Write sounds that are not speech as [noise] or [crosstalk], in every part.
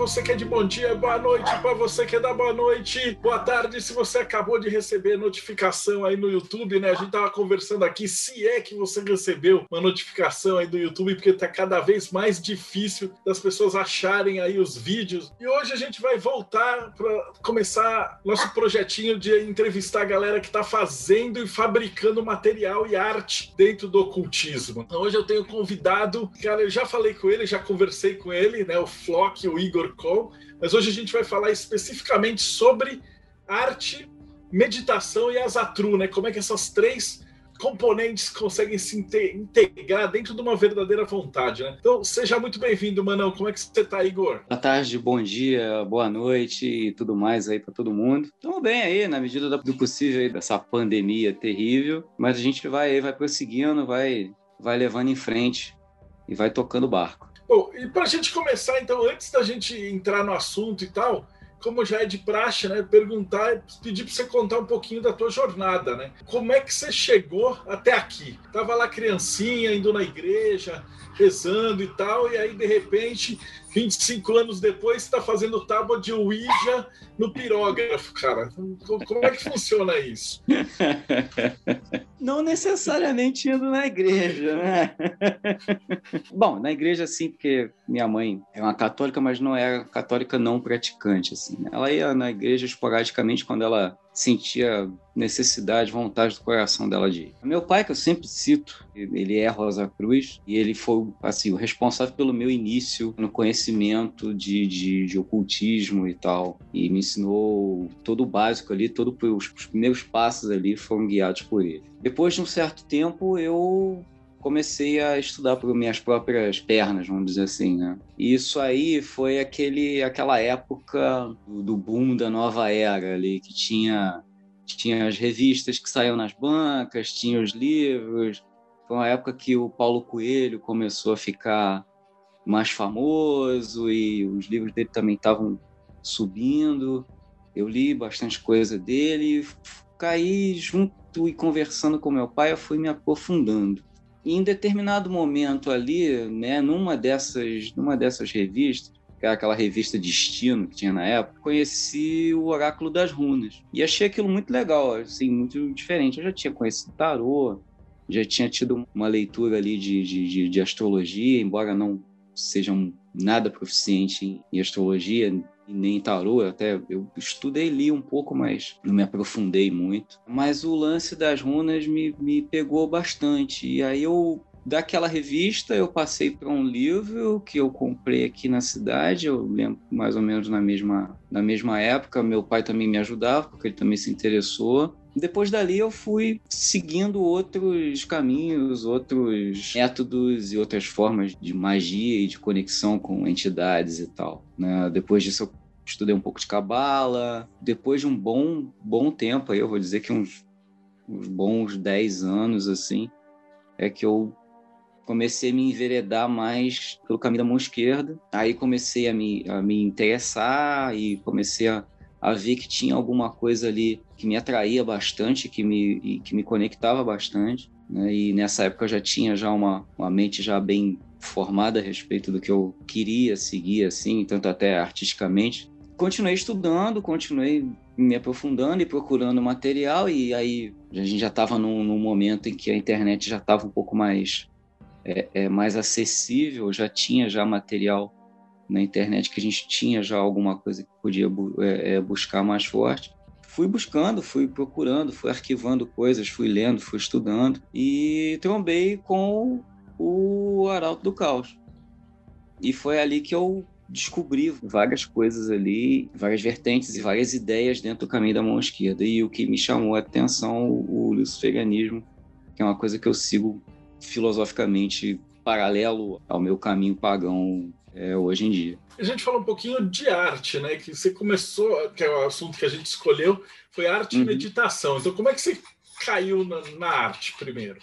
você que é de bom dia, boa noite para você que é da boa noite, boa tarde se você acabou de receber notificação aí no YouTube, né? A gente tava conversando aqui se é que você recebeu uma notificação aí do YouTube, porque tá cada vez mais difícil das pessoas acharem aí os vídeos. E hoje a gente vai voltar para começar nosso projetinho de entrevistar a galera que tá fazendo e fabricando material e arte dentro do ocultismo. Então, hoje eu tenho convidado, cara, eu já falei com ele, já conversei com ele, né? O Flock, o Igor mas hoje a gente vai falar especificamente sobre arte, meditação e asatru, né? Como é que essas três componentes conseguem se integrar dentro de uma verdadeira vontade, né? Então, seja muito bem-vindo, Manão. Como é que você tá, Igor? Boa tarde, bom dia, boa noite e tudo mais aí para todo mundo. Estamos bem aí, na medida do possível aí dessa pandemia terrível, mas a gente vai vai prosseguindo, vai, vai levando em frente e vai tocando o barco. Bom, e para a gente começar, então, antes da gente entrar no assunto e tal, como já é de praxe, né, perguntar, pedir para você contar um pouquinho da tua jornada, né? Como é que você chegou até aqui? Tava lá criancinha, indo na igreja, rezando e tal, e aí de repente 25 anos depois, está fazendo tábua de Ouija no pirógrafo, cara. Como é que funciona isso? [laughs] Não necessariamente indo na igreja, né? [laughs] Bom, na igreja sim, porque minha mãe é uma católica, mas não é católica não praticante, assim. Né? Ela ia na igreja esporadicamente quando ela sentia necessidade, vontade do coração dela de ir. Meu pai, que eu sempre cito, ele é Rosa Cruz e ele foi assim o responsável pelo meu início no conhecimento de, de, de ocultismo e tal e me ensinou todo o básico ali, todos os primeiros passos ali foram guiados por ele. Depois de um certo tempo eu comecei a estudar por minhas próprias pernas, vamos dizer assim, né? E isso aí foi aquele, aquela época do boom da nova era ali, que tinha, tinha as revistas que saíam nas bancas, tinha os livros. Foi uma época que o Paulo Coelho começou a ficar mais famoso e os livros dele também estavam subindo. Eu li bastante coisa dele, caí junto e conversando com meu pai, eu fui me aprofundando. E em determinado momento ali, né, numa dessas, numa dessas revistas, que era aquela revista Destino que tinha na época, conheci o Oráculo das Runas. E achei aquilo muito legal, assim, muito diferente. Eu já tinha conhecido tarô, já tinha tido uma leitura ali de, de, de astrologia, embora não seja nada proficiente em, astrologia, nem tarô, até eu estudei li um pouco, mas não me aprofundei muito. Mas o lance das runas me, me pegou bastante. E aí eu daquela revista eu passei para um livro que eu comprei aqui na cidade, eu lembro mais ou menos na mesma, na mesma época, meu pai também me ajudava, porque ele também se interessou. Depois dali eu fui seguindo outros caminhos, outros métodos e outras formas de magia e de conexão com entidades e tal. Né? Depois disso eu estudei um pouco de cabala. Depois de um bom, bom tempo, aí eu vou dizer que uns, uns bons 10 anos, assim, é que eu comecei a me enveredar mais pelo caminho da mão esquerda. Aí comecei a me, a me interessar e comecei a, a ver que tinha alguma coisa ali que me atraía bastante, que me, que me conectava bastante. Né? E nessa época eu já tinha já uma, uma mente já bem formada a respeito do que eu queria seguir, assim, tanto até artisticamente continuei estudando, continuei me aprofundando e procurando material, e aí a gente já estava num, num, momento em que a internet já estava um pouco mais, é, é, mais acessível, já tinha já material na internet que a gente tinha já alguma coisa que podia é, é, buscar mais forte. Fui buscando, fui procurando, fui arquivando coisas, fui lendo, fui estudando e trombei com o Arauto do Caos. E foi ali que eu descobri várias coisas ali, várias vertentes e várias ideias dentro do caminho da mão esquerda. E o que me chamou a atenção, o luciferianismo, que é uma coisa que eu sigo filosoficamente paralelo ao meu caminho pagão é, hoje em dia. A gente falou um pouquinho de arte, né? Que você começou, que é o assunto que a gente escolheu, foi arte uhum. e meditação. Então, como é que você caiu na, na arte primeiro?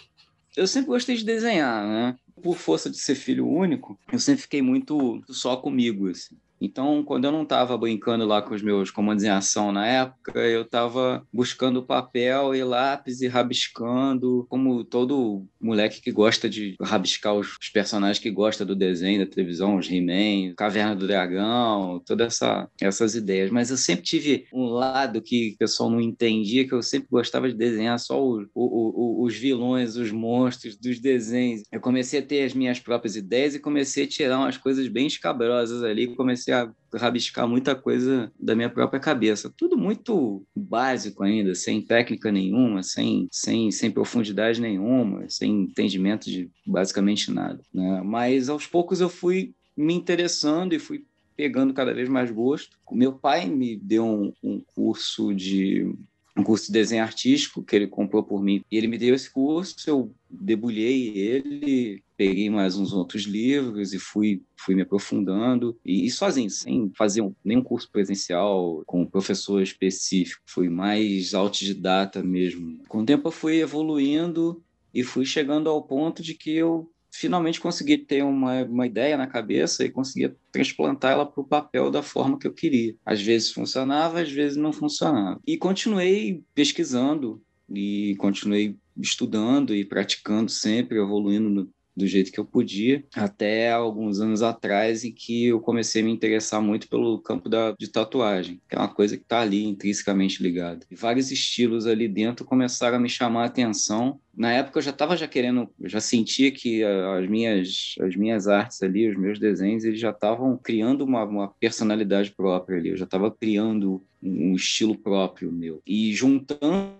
Eu sempre gostei de desenhar, né? Por força de ser filho único, eu sempre fiquei muito só comigo, assim. Então, quando eu não estava brincando lá com os meus comandos em ação na época, eu estava buscando papel e lápis e rabiscando, como todo moleque que gosta de rabiscar os, personagens que gosta do desenho, da televisão, os He-Man, Caverna do Dragão, todas essa, essas ideias. Mas eu sempre tive um lado que o pessoal não entendia, que eu sempre gostava de desenhar só o, o, o, os vilões, os monstros dos desenhos. Eu comecei a ter as minhas próprias ideias e comecei a tirar umas coisas bem escabrosas ali, comecei comecei a rabiscar muita coisa da minha própria cabeça. Tudo muito básico ainda, sem técnica nenhuma, sem, sem, sem profundidade nenhuma, sem entendimento de basicamente nada. Né? Mas aos poucos eu fui me interessando e fui pegando cada vez mais gosto. Meu pai me deu um, um curso de um curso de desenho artístico que ele comprou por mim. E ele me deu esse curso, eu debulhei ele, peguei mais uns outros livros e fui, fui me aprofundando. E, e sozinho, sem fazer um, nenhum curso presencial com um professor específico. Fui mais autodidata mesmo. Com o tempo eu fui evoluindo e fui chegando ao ponto de que eu finalmente consegui ter uma, uma ideia na cabeça e conseguia transplantar ela para o papel da forma que eu queria. Às vezes funcionava, às vezes não funcionava. E continuei pesquisando e continuei estudando e praticando sempre, evoluindo no, do jeito que eu podia, até alguns anos atrás em que eu comecei a me interessar muito pelo campo da, de tatuagem, que é uma coisa que está ali intrinsecamente ligada. E vários estilos ali dentro começaram a me chamar a atenção. Na época eu já estava já querendo, já sentia que as minhas, as minhas artes ali, os meus desenhos, eles já estavam criando uma, uma personalidade própria ali, eu já estava criando um estilo próprio meu. E juntando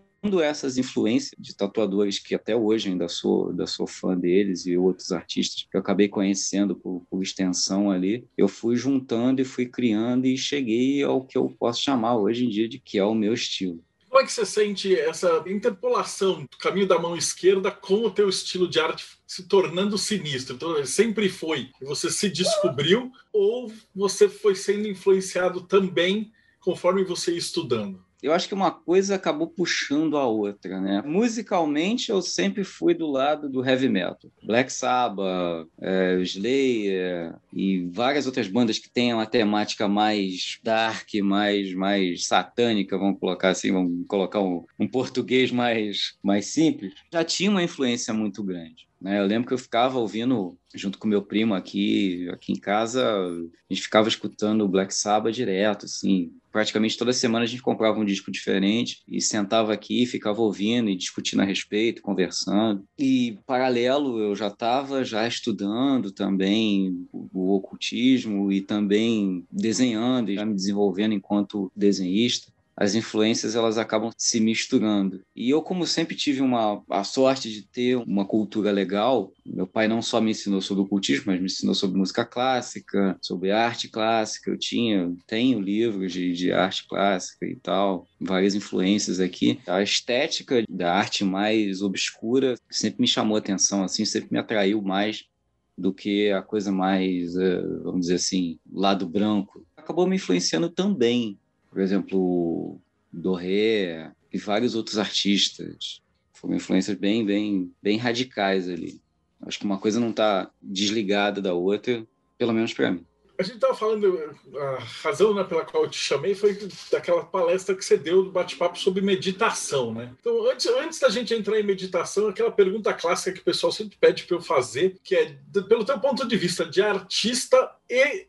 essas influências de tatuadores que até hoje ainda sou, ainda sou fã deles e outros artistas que eu acabei conhecendo por, por extensão ali, eu fui juntando e fui criando e cheguei ao que eu posso chamar hoje em dia de que é o meu estilo. Como é que você sente essa interpolação do caminho da mão esquerda com o teu estilo de arte se tornando sinistro? Então, ele sempre foi. Você se descobriu ou você foi sendo influenciado também conforme você ia estudando? Eu acho que uma coisa acabou puxando a outra, né? Musicalmente, eu sempre fui do lado do heavy metal. Black Sabbath, é, Slayer e várias outras bandas que têm uma temática mais dark, mais, mais satânica, vamos colocar assim, vamos colocar um, um português mais, mais simples, já tinha uma influência muito grande. Né? Eu lembro que eu ficava ouvindo, junto com meu primo aqui, aqui em casa, a gente ficava escutando o Black Sabbath direto, assim, praticamente toda semana a gente comprava um disco diferente e sentava aqui, ficava ouvindo e discutindo a respeito, conversando. E paralelo, eu já estava já estudando também o, o ocultismo e também desenhando e já me desenvolvendo enquanto desenhista as influências elas acabam se misturando. E eu, como sempre tive uma, a sorte de ter uma cultura legal, meu pai não só me ensinou sobre o cultismo, mas me ensinou sobre música clássica, sobre arte clássica. Eu tinha, tenho livros de, de arte clássica e tal, várias influências aqui. A estética da arte mais obscura sempre me chamou a atenção, assim, sempre me atraiu mais do que a coisa mais, eh, vamos dizer assim, lado branco. Acabou me influenciando também por exemplo, Doré e vários outros artistas. Foram influências bem, bem, bem radicais ali. Acho que uma coisa não está desligada da outra, pelo menos para mim. A gente estava falando, a razão né, pela qual eu te chamei foi daquela palestra que você deu do bate-papo sobre meditação, né? Então, antes, antes da gente entrar em meditação, aquela pergunta clássica que o pessoal sempre pede para eu fazer, que é, pelo teu ponto de vista de artista e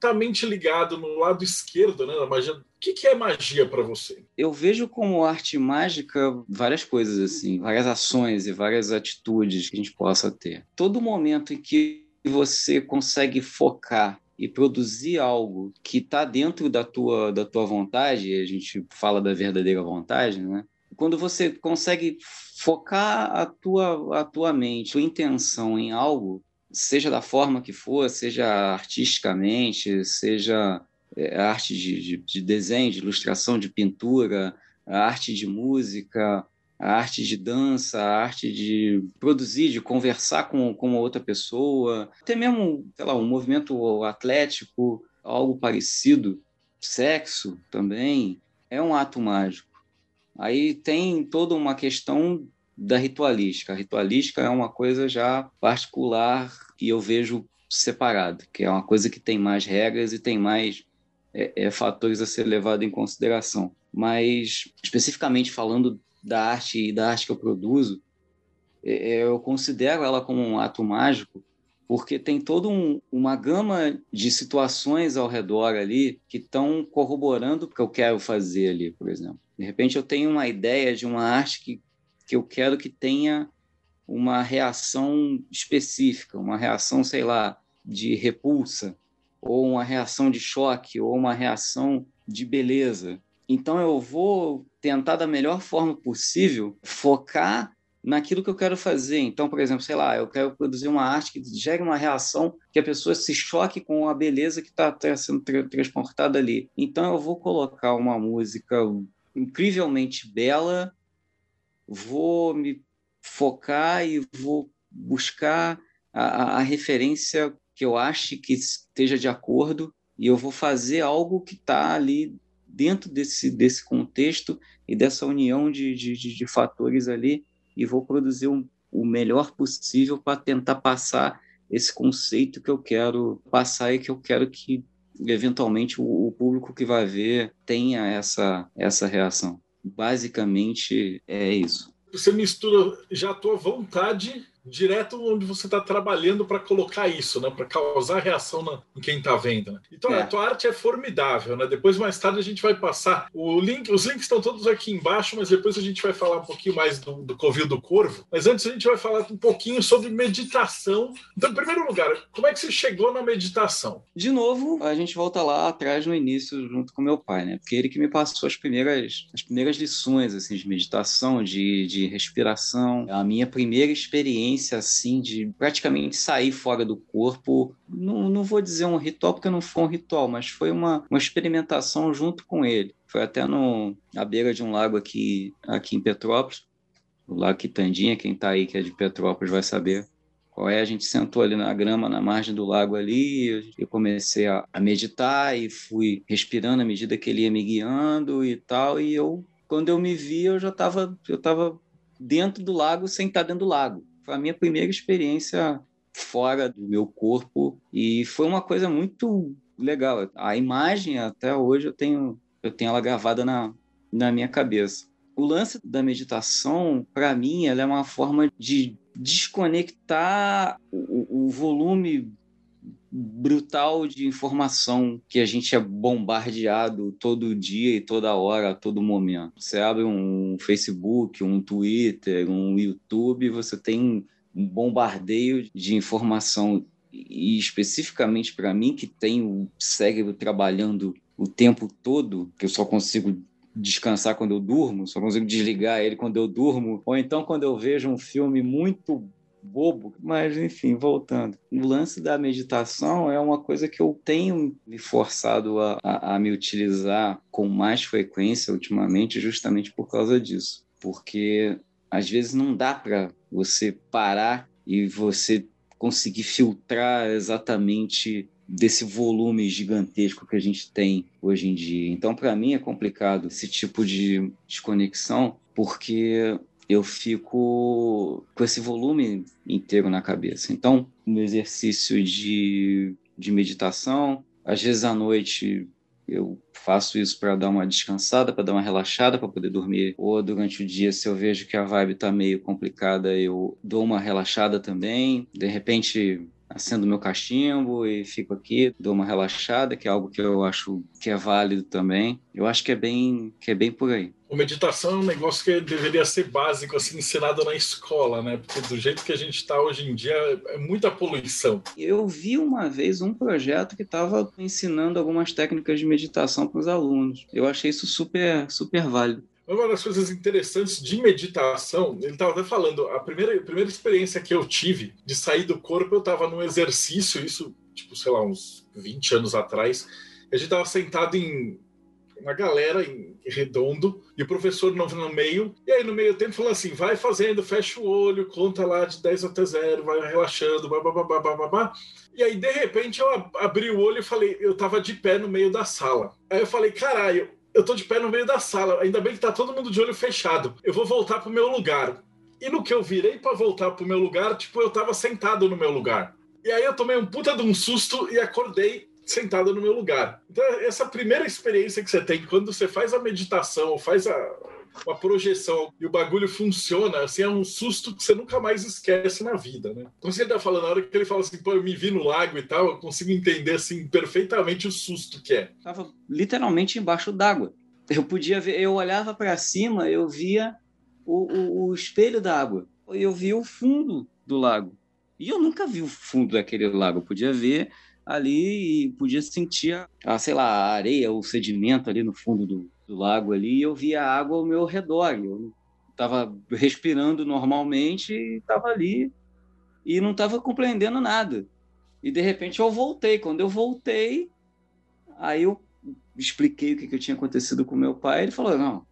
altamente ligado no lado esquerdo, né, da magia. O que, que é magia para você? Eu vejo como arte mágica várias coisas assim, várias ações e várias atitudes que a gente possa ter. Todo momento em que você consegue focar e produzir algo que está dentro da tua, da tua vontade, a gente fala da verdadeira vontade, né? Quando você consegue focar a tua, a tua mente, a tua intenção em algo, seja da forma que for, seja artisticamente, seja é, arte de, de, de desenho, de ilustração, de pintura, arte de música, arte de dança, arte de produzir, de conversar com, com outra pessoa, até mesmo, sei lá, um movimento atlético, algo parecido, sexo também, é um ato mágico. Aí tem toda uma questão da ritualística. A ritualística é uma coisa já particular e eu vejo separado, que é uma coisa que tem mais regras e tem mais é, é, fatores a ser levado em consideração. Mas, especificamente falando da arte e da arte que eu produzo, é, é eu considero ela como um ato mágico porque tem toda um, uma gama de situações ao redor ali que estão corroborando o que eu quero fazer ali, por exemplo. De repente eu tenho uma ideia de uma arte que, que eu quero que tenha uma reação específica, uma reação, sei lá, de repulsa, ou uma reação de choque, ou uma reação de beleza. Então eu vou tentar da melhor forma possível focar naquilo que eu quero fazer. Então, por exemplo, sei lá, eu quero produzir uma arte que gere uma reação que a pessoa se choque com a beleza que está tá sendo tra transportada ali. Então, eu vou colocar uma música incrivelmente bela, vou me focar e vou buscar a, a referência que eu ache que esteja de acordo e eu vou fazer algo que está ali dentro desse, desse contexto e dessa união de, de, de fatores ali e vou produzir um, o melhor possível para tentar passar esse conceito que eu quero passar e que eu quero que eventualmente o, o público que vai ver tenha essa essa reação. Basicamente é isso. Você mistura já a tua vontade direto onde você está trabalhando para colocar isso, né? Para causar reação na, em quem está vendo. Né? Então, é. a tua arte é formidável, né? Depois, mais tarde, a gente vai passar o link. Os links estão todos aqui embaixo, mas depois a gente vai falar um pouquinho mais do, do Covil do Corvo. Mas antes a gente vai falar um pouquinho sobre meditação. Então, em primeiro lugar, como é que você chegou na meditação? De novo, a gente volta lá atrás no início, junto com meu pai, né? Porque ele que me passou as primeiras, as primeiras lições assim de meditação, de, de respiração. A minha primeira experiência assim de praticamente sair fora do corpo. Não, não vou dizer um ritual porque não foi um ritual, mas foi uma, uma experimentação junto com ele. Foi até no, na beira de um lago aqui, aqui em Petrópolis, o Lago Quitandinha, quem está aí que é de Petrópolis vai saber qual é. A gente sentou ali na grama, na margem do lago ali, eu comecei a, a meditar e fui respirando à medida que ele ia me guiando e tal, e eu, quando eu me vi, eu já estava eu tava dentro do lago sem estar dentro do lago. Foi a minha primeira experiência fora do meu corpo e foi uma coisa muito legal. A imagem até hoje eu tenho eu tenho ela gravada na, na minha cabeça. O lance da meditação, para mim, ela é uma forma de desconectar o, o volume brutal de informação que a gente é bombardeado todo dia e toda hora, a todo momento. Você abre um Facebook, um Twitter, um YouTube, você tem um bombardeio de informação e especificamente para mim que tem o cérebro trabalhando o tempo todo, que eu só consigo descansar quando eu durmo, só consigo desligar ele quando eu durmo, ou então quando eu vejo um filme muito bobo, mas enfim, voltando. O lance da meditação é uma coisa que eu tenho me forçado a, a, a me utilizar com mais frequência ultimamente, justamente por causa disso. Porque às vezes não dá para você parar e você conseguir filtrar exatamente desse volume gigantesco que a gente tem hoje em dia. Então, para mim é complicado esse tipo de desconexão, porque eu fico com esse volume inteiro na cabeça. Então, no exercício de, de meditação, às vezes à noite eu faço isso para dar uma descansada, para dar uma relaxada, para poder dormir. Ou durante o dia, se eu vejo que a vibe está meio complicada, eu dou uma relaxada também. De repente, acendo meu cachimbo e fico aqui, dou uma relaxada, que é algo que eu acho que é válido também. Eu acho que é bem, que é bem por aí. A meditação é um negócio que deveria ser básico, assim, ensinado na escola, né? Porque do jeito que a gente está hoje em dia, é muita poluição. Eu vi uma vez um projeto que estava ensinando algumas técnicas de meditação para os alunos. Eu achei isso super, super válido. Uma das coisas interessantes de meditação, ele estava até falando, a primeira, a primeira experiência que eu tive de sair do corpo, eu estava num exercício, isso, tipo, sei lá, uns 20 anos atrás. A gente estava sentado em uma galera em redondo e o professor no, no meio. E aí, no meio tempo, falou assim: vai fazendo, fecha o olho, conta lá de 10 até 0, vai relaxando, babá, babá. E aí, de repente, eu abri o olho e falei: eu tava de pé no meio da sala. Aí eu falei: caralho eu tô de pé no meio da sala, ainda bem que tá todo mundo de olho fechado. Eu vou voltar pro meu lugar. E no que eu virei para voltar pro meu lugar, tipo, eu tava sentado no meu lugar. E aí eu tomei um puta de um susto e acordei sentado no meu lugar. Então, essa primeira experiência que você tem quando você faz a meditação, ou faz a, uma projeção e o bagulho funciona, assim, é um susto que você nunca mais esquece na vida, né? Então, você tá falando, na hora que ele fala assim, pô, eu me vi no lago e tal, eu consigo entender, assim, perfeitamente o susto que é. Tava literalmente embaixo d'água. Eu podia ver, eu olhava para cima, eu via o, o, o espelho da água. Eu via o fundo do lago. E eu nunca vi o fundo daquele lago. Eu podia ver ali e podia sentir a, sei lá, a areia, o sedimento ali no fundo do, do lago ali, e eu via a água ao meu redor. Eu estava respirando normalmente e estava ali e não estava compreendendo nada. E de repente eu voltei. Quando eu voltei, aí eu expliquei o que, que tinha acontecido com meu pai. Ele falou: Não,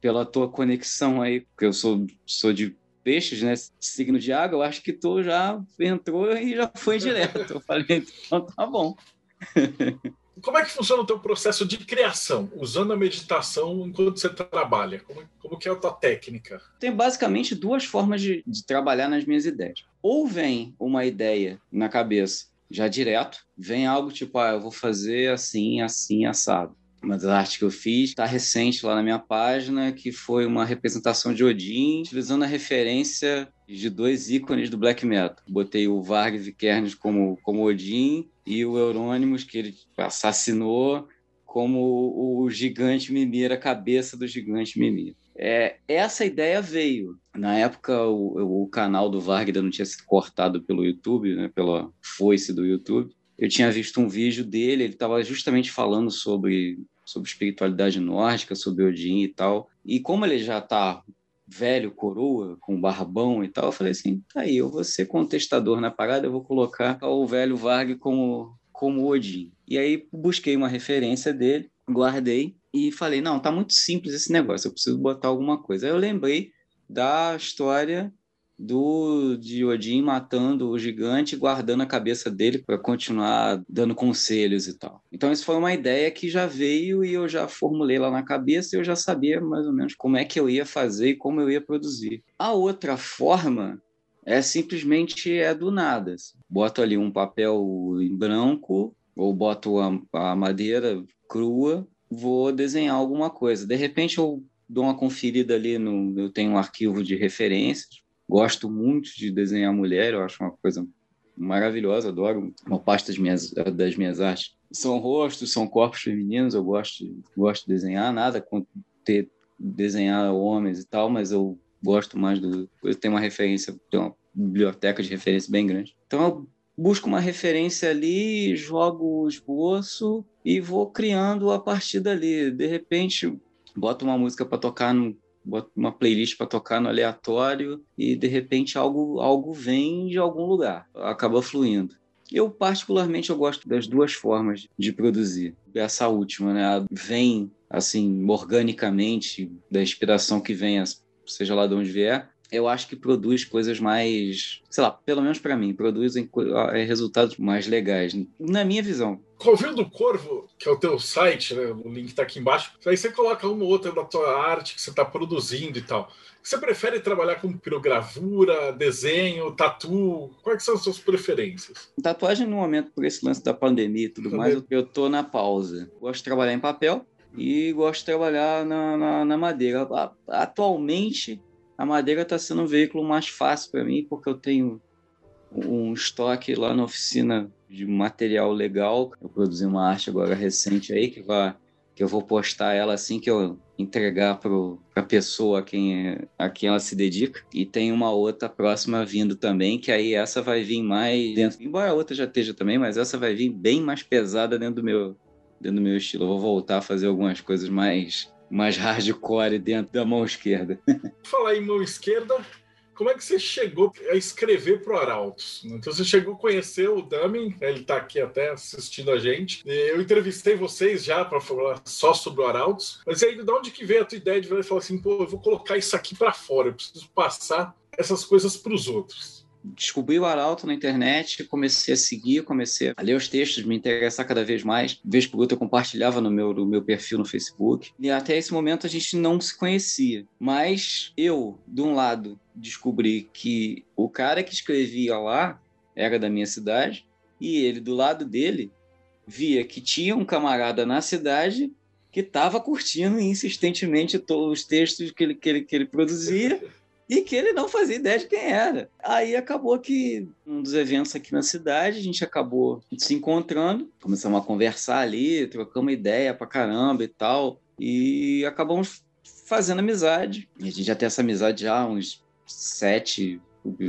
pela tua conexão aí, porque eu sou, sou de peixes, né? Signo de água, eu acho que tu já entrou e já foi direto. Eu falei: Então tá bom. [laughs] como é que funciona o teu processo de criação, usando a meditação enquanto você trabalha? Como, como que é a tua técnica? Tem basicamente duas formas de, de trabalhar nas minhas ideias. Ou vem uma ideia na cabeça já direto, vem algo tipo, ah, eu vou fazer assim, assim, assado. Uma das artes que eu fiz está recente lá na minha página, que foi uma representação de Odin, utilizando a referência de dois ícones do black metal. Botei o Vargas Vikernes como, como Odin e o Eurônimos, que ele assassinou como o gigante Mimir, a cabeça do gigante Mimir. É, essa ideia veio. Na época, o, o canal do Vargas não tinha sido cortado pelo YouTube, né, pela foice do YouTube eu tinha visto um vídeo dele, ele estava justamente falando sobre, sobre espiritualidade nórdica, sobre Odin e tal. E como ele já está velho, coroa, com barbão e tal, eu falei assim, tá aí, eu vou ser contestador na parada, eu vou colocar o velho Varg como, como Odin. E aí busquei uma referência dele, guardei e falei, não, tá muito simples esse negócio, eu preciso botar alguma coisa. Aí eu lembrei da história do de Odin matando o gigante e guardando a cabeça dele para continuar dando conselhos e tal. Então isso foi uma ideia que já veio e eu já formulei lá na cabeça e eu já sabia mais ou menos como é que eu ia fazer e como eu ia produzir. A outra forma é simplesmente é do nada. Boto ali um papel em branco ou boto a, a madeira crua, vou desenhar alguma coisa. De repente eu dou uma conferida ali no eu tenho um arquivo de referências Gosto muito de desenhar mulher, eu acho uma coisa maravilhosa, adoro uma parte das minhas, das minhas artes. São rostos, são corpos femininos, eu gosto, gosto de desenhar, nada com ter desenhar homens e tal, mas eu gosto mais do. Eu tenho uma referência, tenho uma biblioteca de referência bem grande. Então eu busco uma referência ali, jogo o esboço e vou criando a partir dali. De repente, boto uma música para tocar no boto uma playlist para tocar no aleatório e de repente algo, algo vem de algum lugar, acaba fluindo. Eu particularmente eu gosto das duas formas de produzir. Essa última, né, vem assim organicamente da inspiração que vem, seja lá de onde vier, eu acho que produz coisas mais, sei lá, pelo menos para mim, produzem é, resultados mais legais, na minha visão. Covil do Corvo, que é o teu site, né? o link está aqui embaixo, aí você coloca uma ou outra da tua arte que você está produzindo e tal. Você prefere trabalhar com pirogravura, desenho, tatu? Quais são as suas preferências? Tatuagem, no momento, por esse lance da pandemia e tudo mais, eu tô na pausa. Gosto de trabalhar em papel e gosto de trabalhar na, na, na madeira. Atualmente, a madeira está sendo um veículo mais fácil para mim, porque eu tenho um estoque lá na oficina de material legal. Eu produzi uma arte agora recente aí que vai que eu vou postar ela assim que eu entregar para a pessoa a quem, a quem ela se dedica. E tem uma outra próxima vindo também, que aí essa vai vir mais dentro. Embora a outra já esteja também, mas essa vai vir bem mais pesada dentro do meu, dentro do meu estilo. Eu vou voltar a fazer algumas coisas mais mais hardcore dentro da mão esquerda. [laughs] Falar em mão esquerda, como é que você chegou a escrever para o Arautos? Então você chegou a conhecer o Damin, ele está aqui até assistindo a gente. Eu entrevistei vocês já para falar só sobre o Arautos, mas aí de onde que veio a tua ideia de falar assim, pô, eu vou colocar isso aqui para fora, eu preciso passar essas coisas para os outros? Descobri o Arauto na internet, comecei a seguir, comecei a ler os textos, me interessar cada vez mais. Vez por outra eu compartilhava no meu, no meu perfil no Facebook. E até esse momento a gente não se conhecia. Mas eu, de um lado, descobri que o cara que escrevia lá era da minha cidade, e ele, do lado dele, via que tinha um camarada na cidade que estava curtindo insistentemente todos os textos que ele, que ele, que ele produzia [laughs] e que ele não fazia ideia de quem era. Aí acabou que um dos eventos aqui na cidade, a gente acabou se encontrando, começamos a conversar ali, trocamos ideia pra caramba e tal, e acabamos fazendo amizade. A gente já tem essa amizade já há uns sete,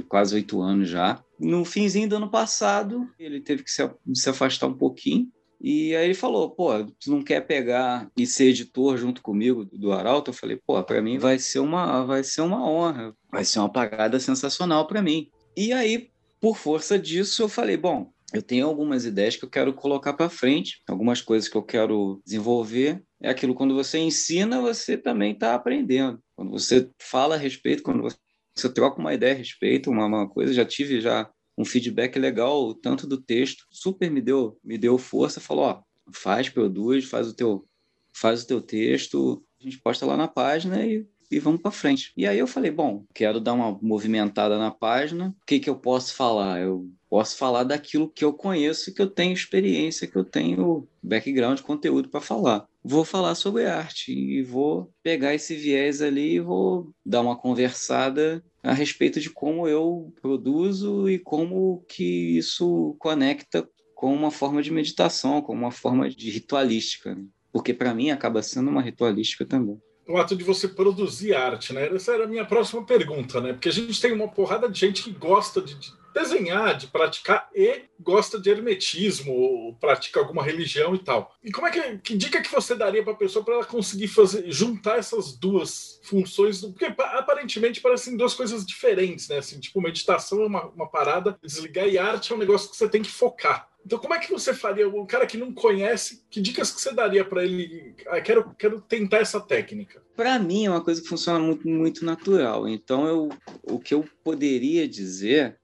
quase oito anos já. No finzinho do ano passado, ele teve que se afastar um pouquinho, e aí ele falou, pô, tu não quer pegar e ser editor junto comigo do Arauto? Eu falei, pô, para mim vai ser uma vai ser uma honra, vai ser uma parada sensacional para mim. E aí, por força disso, eu falei, bom, eu tenho algumas ideias que eu quero colocar para frente, algumas coisas que eu quero desenvolver. É aquilo quando você ensina, você também está aprendendo. Quando você fala a respeito, quando você troca uma ideia a respeito, uma, uma coisa, já tive já um feedback legal, tanto do texto, super me deu, me deu força, falou, ó, faz, produz, faz o teu, faz o teu texto, a gente posta lá na página e, e vamos para frente. E aí eu falei, bom, quero dar uma movimentada na página, o que que eu posso falar? Eu posso falar daquilo que eu conheço, que eu tenho experiência, que eu tenho background, conteúdo para falar. Vou falar sobre arte e vou pegar esse viés ali e vou dar uma conversada a respeito de como eu produzo e como que isso conecta com uma forma de meditação, com uma forma de ritualística, né? porque para mim acaba sendo uma ritualística também. O ato de você produzir arte, né? Essa era a minha próxima pergunta, né? Porque a gente tem uma porrada de gente que gosta de, de desenhar, de praticar e gosta de hermetismo, ou pratica alguma religião e tal. E como é que, que dica que você daria para a pessoa para ela conseguir fazer juntar essas duas funções? Porque aparentemente parecem duas coisas diferentes, né? Assim, tipo, meditação é uma, uma parada, desligar e arte é um negócio que você tem que focar. Então, como é que você faria? Um cara que não conhece, que dicas que você daria para ele? Ah, quero, quero tentar essa técnica. Para mim, é uma coisa que funciona muito, muito natural. Então, eu, o que eu poderia dizer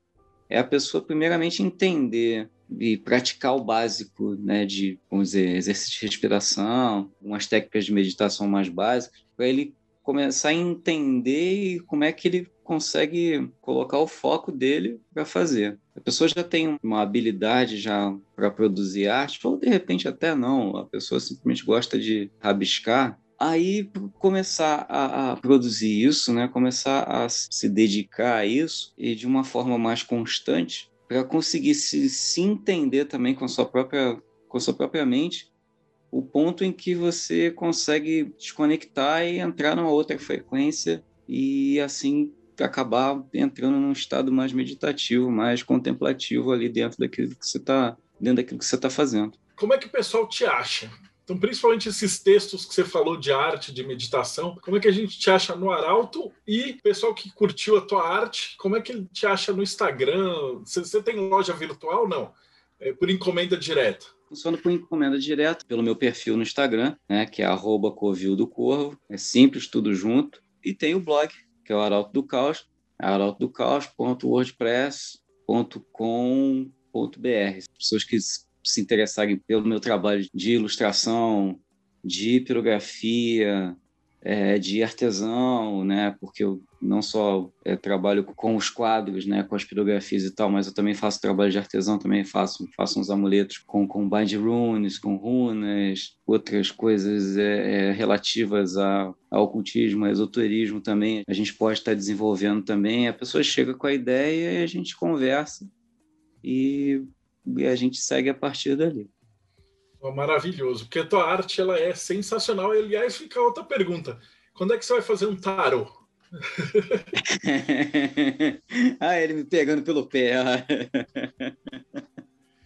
é a pessoa primeiramente entender e praticar o básico, né, de, vamos dizer, exercício de respiração, umas técnicas de meditação mais básicas, para ele começar a entender como é que ele consegue colocar o foco dele para fazer. A pessoa já tem uma habilidade já para produzir arte, ou de repente até não, a pessoa simplesmente gosta de rabiscar, aí começar a, a, produzir isso, né? começar a se dedicar a isso e de uma forma mais constante para conseguir se, se entender também com a sua própria com a sua própria mente o ponto em que você consegue desconectar e entrar numa outra frequência e assim acabar entrando num estado mais meditativo, mais contemplativo ali dentro daquilo que você está dentro daquilo que você está fazendo. Como é que o pessoal te acha? Então, principalmente esses textos que você falou de arte, de meditação, como é que a gente te acha no Arauto? E pessoal que curtiu a tua arte, como é que ele te acha no Instagram? Você, você tem loja virtual? Não. É por encomenda direta. Funciona por encomenda direta, pelo meu perfil no Instagram, né, que é arroba Covil do Corvo. É simples, tudo junto. E tem o blog, que é o Arauto do Caos, arautodocaos.wordpress.com.br. Pessoas que se interessarem pelo meu trabalho de ilustração, de pirografia, é, de artesão, né? Porque eu não só é, trabalho com os quadros, né? Com as pirografias e tal, mas eu também faço trabalho de artesão, também faço, faço uns amuletos com, com bind runes, com runas, outras coisas é, é relativas a, ao ocultismo, ao esoterismo também. A gente pode estar desenvolvendo também. A pessoa chega com a ideia e a gente conversa e e a gente segue a partir dali. Maravilhoso, porque a tua arte ela é sensacional. Aliás, fica outra pergunta: quando é que você vai fazer um tarot? [laughs] ah, ele me pegando pelo pé.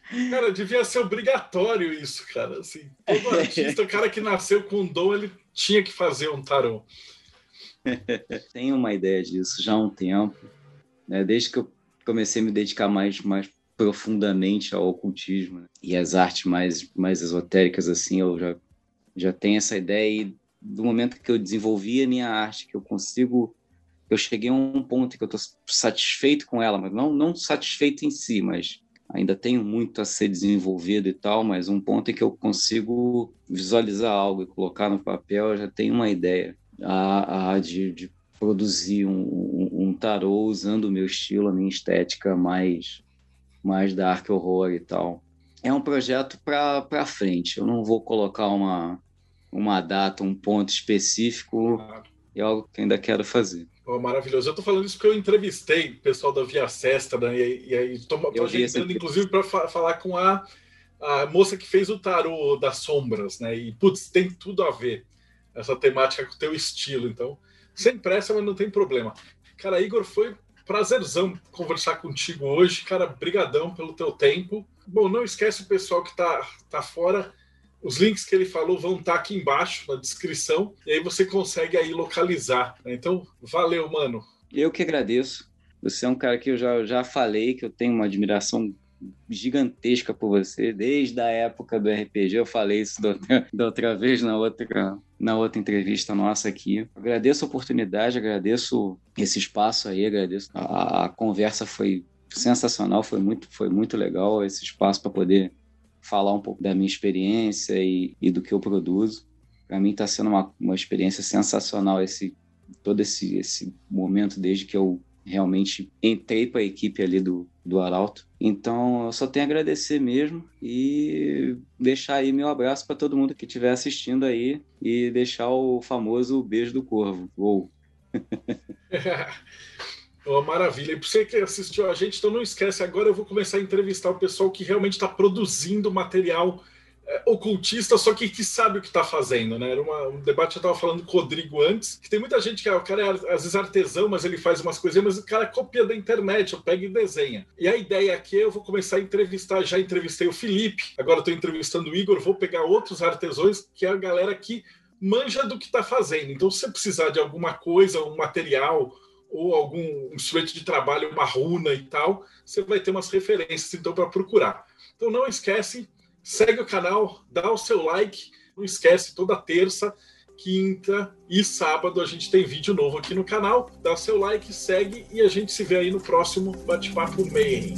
[laughs] cara, devia ser obrigatório isso, cara. Assim, todo artista, o cara que nasceu com dom, ele tinha que fazer um tarot. [laughs] Tenho uma ideia disso já há um tempo, né? desde que eu comecei a me dedicar mais, mais profundamente ao ocultismo né? e as artes mais mais esotéricas assim eu já já tenho essa ideia e do momento que eu desenvolvi a minha arte que eu consigo eu cheguei a um ponto que eu estou satisfeito com ela, mas não, não satisfeito em si, mas ainda tenho muito a ser desenvolvido e tal, mas um ponto em que eu consigo visualizar algo e colocar no papel, eu já tenho uma ideia a, a de, de, produzir um, um, um, tarô usando o meu estilo, a minha estética mais, mais dark horror e tal. É um projeto para frente, eu não vou colocar uma, uma data, um ponto específico, é algo que ainda quero fazer. Oh, maravilhoso. Eu estou falando isso porque eu entrevistei o pessoal da Via Sesta, né? E, aí estou agendando, inclusive, para fa falar com a, a moça que fez o tarô das sombras, né? E, putz, tem tudo a ver essa temática com o teu estilo. Então, sem pressa, mas não tem problema. Cara, Igor, foi prazerzão conversar contigo hoje. Cara, brigadão pelo teu tempo. Bom, não esquece o pessoal que está tá fora os links que ele falou vão estar aqui embaixo na descrição e aí você consegue aí localizar. Né? Então, valeu, mano. Eu que agradeço. Você é um cara que eu já, já falei que eu tenho uma admiração gigantesca por você desde a época do RPG. Eu falei isso da outra vez na outra na outra entrevista nossa aqui. Agradeço a oportunidade, agradeço esse espaço aí, agradeço a, a conversa foi sensacional, foi muito foi muito legal esse espaço para poder falar um pouco da minha experiência e, e do que eu produzo. Para mim está sendo uma, uma experiência sensacional esse todo esse, esse momento desde que eu realmente entrei para a equipe ali do, do Arauto. Então, eu só tenho a agradecer mesmo e deixar aí meu abraço para todo mundo que estiver assistindo aí e deixar o famoso beijo do corvo. Uou! [laughs] Oh, maravilha. E para você que assistiu a gente, então não esquece, agora eu vou começar a entrevistar o pessoal que realmente está produzindo material ocultista, só que, que sabe o que está fazendo, né? Era uma, um debate eu estava falando com o Rodrigo antes, que tem muita gente que ah, o cara é às vezes artesão, mas ele faz umas coisinhas, mas o cara copia da internet, eu pego e desenha. E a ideia aqui é eu vou começar a entrevistar, já entrevistei o Felipe, agora estou entrevistando o Igor, vou pegar outros artesãos, que é a galera que manja do que está fazendo. Então, se você precisar de alguma coisa, um material, ou algum instrumento de trabalho, uma runa e tal, você vai ter umas referências então para procurar. Então não esquece, segue o canal, dá o seu like, não esquece toda terça, quinta e sábado a gente tem vídeo novo aqui no canal. Dá seu like, segue e a gente se vê aí no próximo bate-papo Mayhem.